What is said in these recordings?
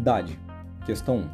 moralidade. Questão 1.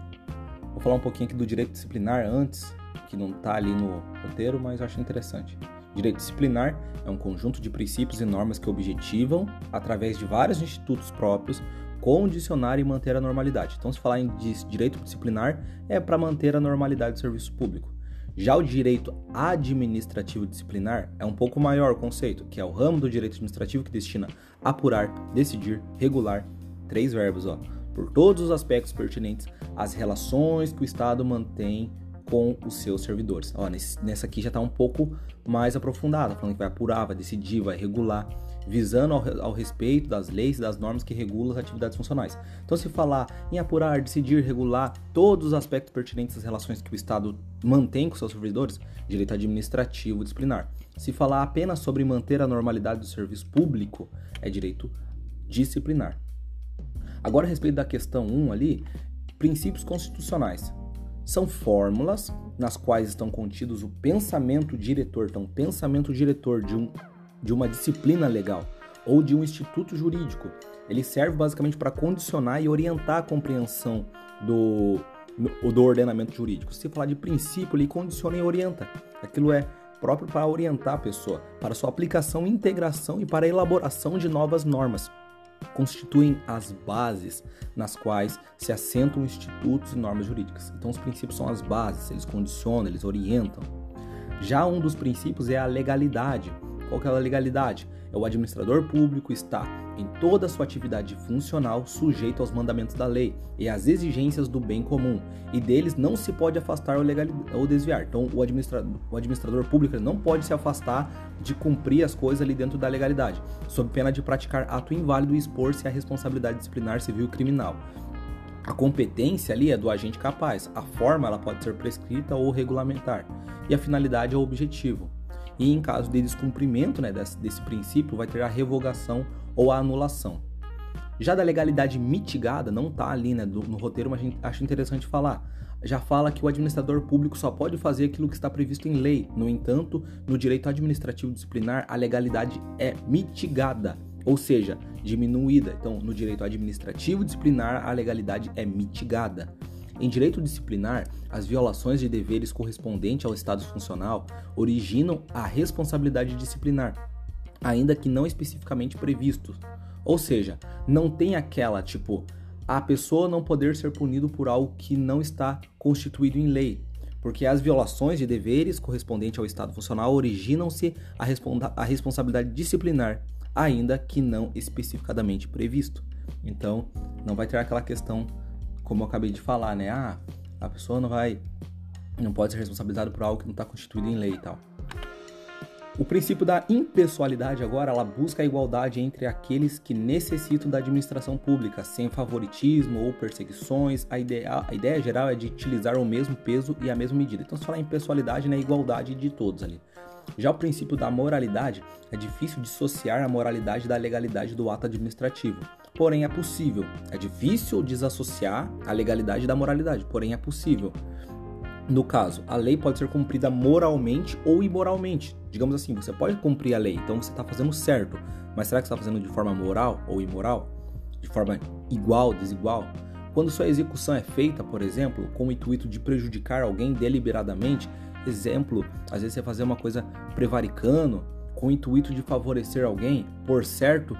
Vou falar um pouquinho aqui do direito disciplinar antes, que não está ali no roteiro, mas eu acho interessante. Direito disciplinar é um conjunto de princípios e normas que objetivam, através de vários institutos próprios, condicionar e manter a normalidade. Então, se falar em direito disciplinar, é para manter a normalidade do serviço público. Já o direito administrativo disciplinar é um pouco maior o conceito, que é o ramo do direito administrativo que destina apurar, decidir, regular, três verbos, ó, por todos os aspectos pertinentes às relações que o Estado mantém com os seus servidores. Ó, nesse, nessa aqui já está um pouco mais aprofundada, falando que vai apurar, vai decidir, vai regular, visando ao, ao, respeito das leis e das normas que regulam as atividades funcionais. Então, se falar em apurar, decidir, regular todos os aspectos pertinentes às relações que o Estado mantém com seus servidores, direito administrativo disciplinar. Se falar apenas sobre manter a normalidade do serviço público, é direito disciplinar. Agora, a respeito da questão 1 ali, princípios constitucionais são fórmulas nas quais estão contidos o pensamento diretor, então, pensamento diretor de, um, de uma disciplina legal ou de um instituto jurídico. Ele serve basicamente para condicionar e orientar a compreensão do, do ordenamento jurídico. Se falar de princípio, ele condiciona e orienta. Aquilo é próprio para orientar a pessoa, para sua aplicação, integração e para a elaboração de novas normas constituem as bases nas quais se assentam institutos e normas jurídicas. Então, os princípios são as bases, eles condicionam, eles orientam. Já um dos princípios é a legalidade. Qual que é a legalidade? É o administrador público está em toda a sua atividade funcional sujeito aos mandamentos da lei e às exigências do bem comum, e deles não se pode afastar ou, ou desviar. Então, o administrador, o administrador público não pode se afastar de cumprir as coisas ali dentro da legalidade, sob pena de praticar ato inválido e expor-se à responsabilidade disciplinar civil e criminal. A competência ali é do agente capaz, a forma ela pode ser prescrita ou regulamentar, e a finalidade é o objetivo. E em caso de descumprimento né, desse, desse princípio, vai ter a revogação ou a anulação. Já da legalidade mitigada, não está ali né, do, no roteiro, mas acho interessante falar. Já fala que o administrador público só pode fazer aquilo que está previsto em lei. No entanto, no direito administrativo disciplinar, a legalidade é mitigada, ou seja, diminuída. Então, no direito administrativo disciplinar, a legalidade é mitigada. Em direito disciplinar, as violações de deveres correspondentes ao estado funcional originam a responsabilidade disciplinar, ainda que não especificamente previsto. Ou seja, não tem aquela tipo a pessoa não poder ser punido por algo que não está constituído em lei, porque as violações de deveres correspondentes ao estado funcional originam-se a, a responsabilidade disciplinar, ainda que não especificadamente previsto. Então, não vai ter aquela questão como eu acabei de falar, né? Ah, a pessoa não vai não pode ser responsabilizada por algo que não está constituído em lei e tal. O princípio da impessoalidade agora ela busca a igualdade entre aqueles que necessitam da administração pública, sem favoritismo ou perseguições. A ideia, a ideia geral é de utilizar o mesmo peso e a mesma medida. Então, se falar em pessoalidade, né, igualdade de todos ali. Já o princípio da moralidade é difícil dissociar a moralidade da legalidade do ato administrativo. Porém, é possível. É difícil desassociar a legalidade da moralidade, porém é possível. No caso, a lei pode ser cumprida moralmente ou imoralmente. Digamos assim, você pode cumprir a lei, então você está fazendo certo, mas será que você está fazendo de forma moral ou imoral? De forma igual, desigual? Quando sua execução é feita, por exemplo, com o intuito de prejudicar alguém deliberadamente, exemplo, às vezes você fazer uma coisa prevaricando, com o intuito de favorecer alguém, por certo,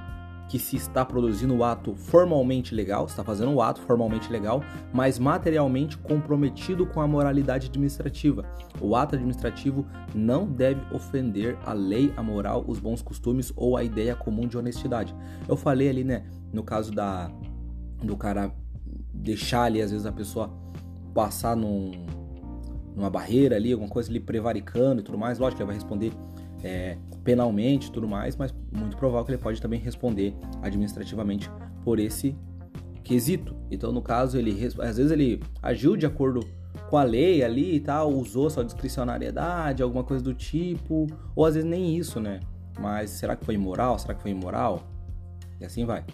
que se está produzindo o ato formalmente legal, está fazendo o ato formalmente legal, mas materialmente comprometido com a moralidade administrativa. O ato administrativo não deve ofender a lei, a moral, os bons costumes ou a ideia comum de honestidade. Eu falei ali, né, no caso da do cara deixar ali às vezes a pessoa passar num, numa barreira ali, alguma coisa ali prevaricando e tudo mais, lógico que ele vai responder é, penalmente e tudo mais, mas muito provável que ele pode também responder administrativamente por esse quesito. Então, no caso, ele às vezes ele agiu de acordo com a lei ali e tal, usou sua discricionariedade, alguma coisa do tipo, ou às vezes nem isso, né? Mas será que foi imoral? Será que foi imoral? E assim vai.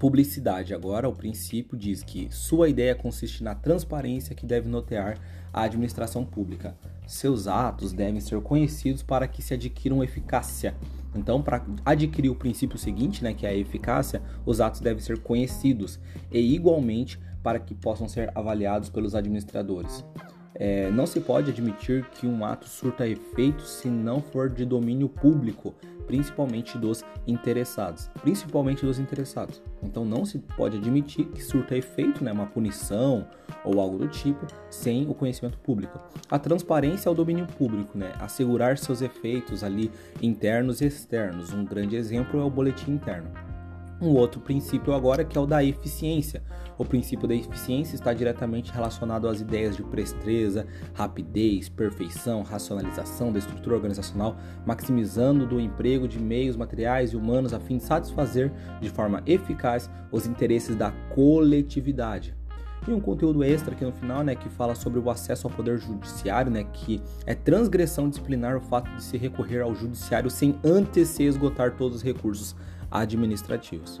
Publicidade. Agora, o princípio diz que sua ideia consiste na transparência que deve notear a administração pública. Seus atos devem ser conhecidos para que se adquiram eficácia. Então, para adquirir o princípio seguinte, né, que é a eficácia, os atos devem ser conhecidos e igualmente para que possam ser avaliados pelos administradores. É, não se pode admitir que um ato surta efeito se não for de domínio público, principalmente dos interessados. Principalmente dos interessados. Então não se pode admitir que surta efeito, né, uma punição ou algo do tipo, sem o conhecimento público. A transparência é o domínio público, né? Assegurar seus efeitos ali internos e externos. Um grande exemplo é o boletim interno um outro princípio agora que é o da eficiência. O princípio da eficiência está diretamente relacionado às ideias de presteza, rapidez, perfeição, racionalização da estrutura organizacional, maximizando do emprego de meios materiais e humanos a fim de satisfazer de forma eficaz os interesses da coletividade. E um conteúdo extra aqui no final, né, que fala sobre o acesso ao poder judiciário, né, que é transgressão disciplinar o fato de se recorrer ao judiciário sem antes se esgotar todos os recursos administrativos.